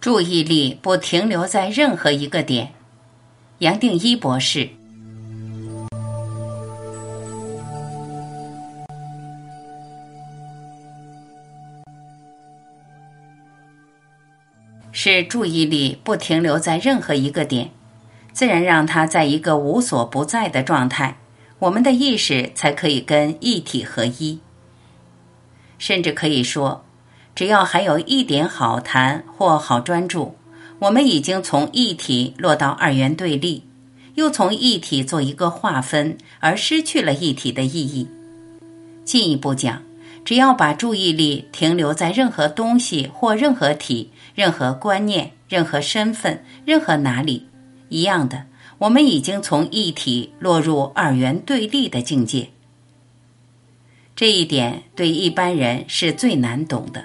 注意力不停留在任何一个点。杨定一博士是注意力不停留在任何一个点，自然让它在一个无所不在的状态，我们的意识才可以跟一体合一。甚至可以说。只要还有一点好谈或好专注，我们已经从一体落到二元对立，又从一体做一个划分，而失去了一体的意义。进一步讲，只要把注意力停留在任何东西或任何体、任何观念、任何身份、任何哪里，一样的，我们已经从一体落入二元对立的境界。这一点对一般人是最难懂的。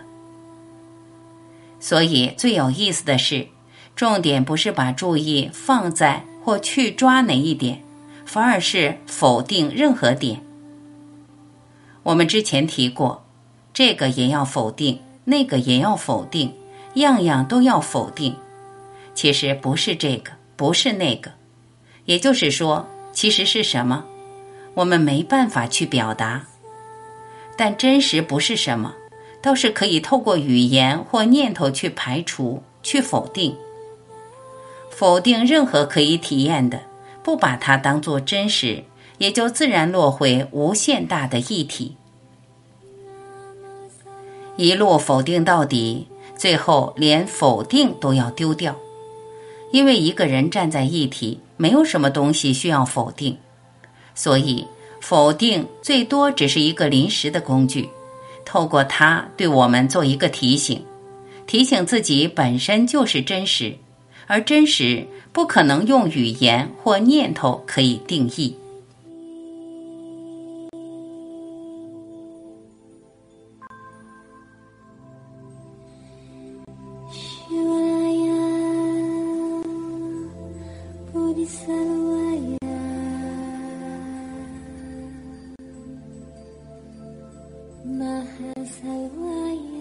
所以最有意思的是，重点不是把注意放在或去抓哪一点，反而是否定任何点。我们之前提过，这个也要否定，那个也要否定，样样都要否定。其实不是这个，不是那个，也就是说，其实是什么，我们没办法去表达。但真实不是什么。都是可以透过语言或念头去排除、去否定、否定任何可以体验的，不把它当做真实，也就自然落回无限大的一体。一路否定到底，最后连否定都要丢掉，因为一个人站在一体，没有什么东西需要否定，所以否定最多只是一个临时的工具。透过它对我们做一个提醒，提醒自己本身就是真实，而真实不可能用语言或念头可以定义。Mahasawaya